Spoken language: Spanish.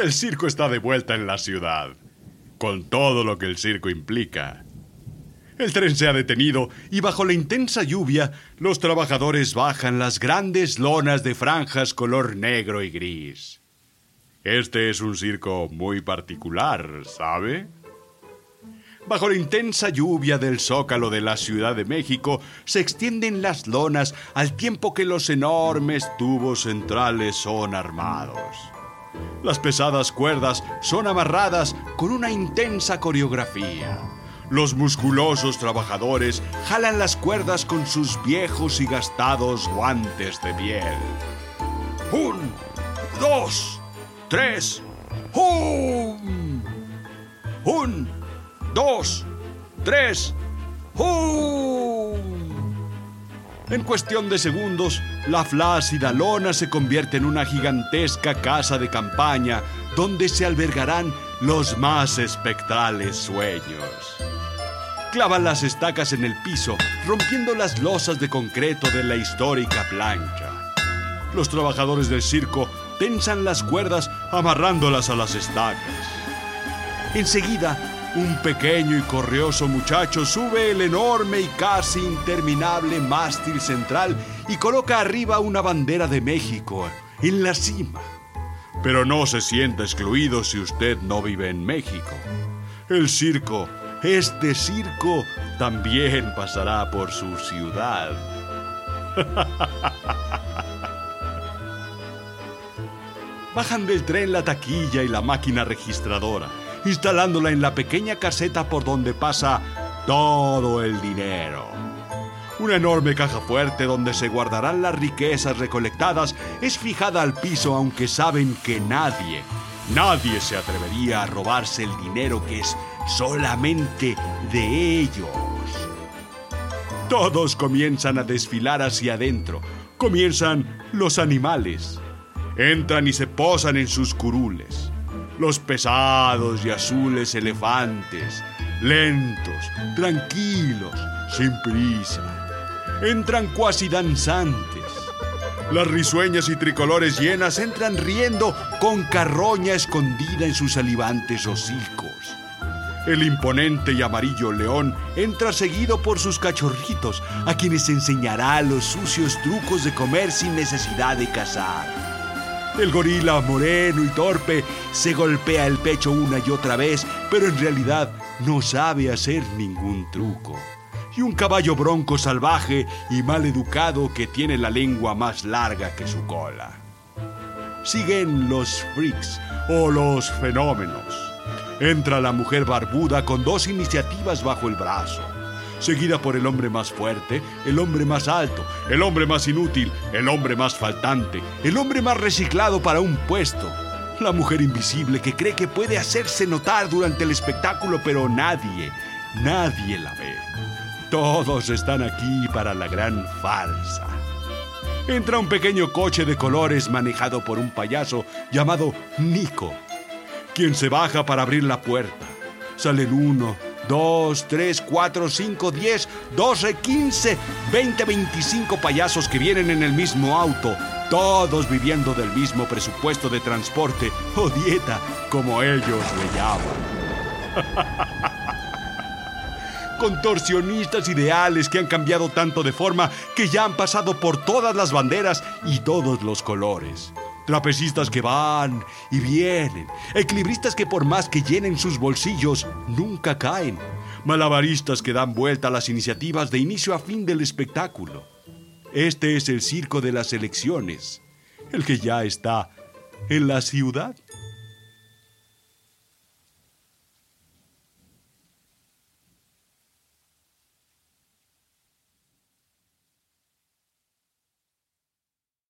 el circo está de vuelta en la ciudad, con todo lo que el circo implica. El tren se ha detenido y bajo la intensa lluvia los trabajadores bajan las grandes lonas de franjas color negro y gris. Este es un circo muy particular, ¿sabe? Bajo la intensa lluvia del zócalo de la Ciudad de México se extienden las lonas al tiempo que los enormes tubos centrales son armados. Las pesadas cuerdas son amarradas con una intensa coreografía. Los musculosos trabajadores jalan las cuerdas con sus viejos y gastados guantes de piel. Un, dos, tres, ¡hum! Un, dos, tres, ¡hum! En cuestión de segundos, la flácida lona se convierte en una gigantesca casa de campaña donde se albergarán los más espectrales sueños. Clavan las estacas en el piso, rompiendo las losas de concreto de la histórica plancha. Los trabajadores del circo tensan las cuerdas amarrándolas a las estacas. Enseguida, un pequeño y correoso muchacho sube el enorme y casi interminable mástil central y coloca arriba una bandera de México en la cima. Pero no se sienta excluido si usted no vive en México. El circo este circo también pasará por su ciudad. Bajan del tren la taquilla y la máquina registradora, instalándola en la pequeña caseta por donde pasa todo el dinero. Una enorme caja fuerte donde se guardarán las riquezas recolectadas es fijada al piso aunque saben que nadie, nadie se atrevería a robarse el dinero que es solamente de ellos. Todos comienzan a desfilar hacia adentro. Comienzan los animales. Entran y se posan en sus curules. Los pesados y azules elefantes, lentos, tranquilos, sin prisa. Entran cuasi danzantes. Las risueñas y tricolores llenas entran riendo con carroña escondida en sus salivantes hocicos. El imponente y amarillo león entra seguido por sus cachorritos, a quienes enseñará los sucios trucos de comer sin necesidad de cazar. El gorila moreno y torpe se golpea el pecho una y otra vez, pero en realidad no sabe hacer ningún truco. Y un caballo bronco salvaje y mal educado que tiene la lengua más larga que su cola. Siguen los freaks o los fenómenos Entra la mujer barbuda con dos iniciativas bajo el brazo, seguida por el hombre más fuerte, el hombre más alto, el hombre más inútil, el hombre más faltante, el hombre más reciclado para un puesto, la mujer invisible que cree que puede hacerse notar durante el espectáculo, pero nadie, nadie la ve. Todos están aquí para la gran farsa. Entra un pequeño coche de colores manejado por un payaso llamado Nico quien se baja para abrir la puerta. Salen uno, dos, tres, cuatro, cinco, diez, doce, quince, veinte, veinticinco payasos que vienen en el mismo auto, todos viviendo del mismo presupuesto de transporte o dieta, como ellos le llaman. Contorsionistas ideales que han cambiado tanto de forma que ya han pasado por todas las banderas y todos los colores trapecistas que van y vienen, equilibristas que por más que llenen sus bolsillos, nunca caen, malabaristas que dan vuelta a las iniciativas de inicio a fin del espectáculo. Este es el circo de las elecciones, el que ya está en la ciudad.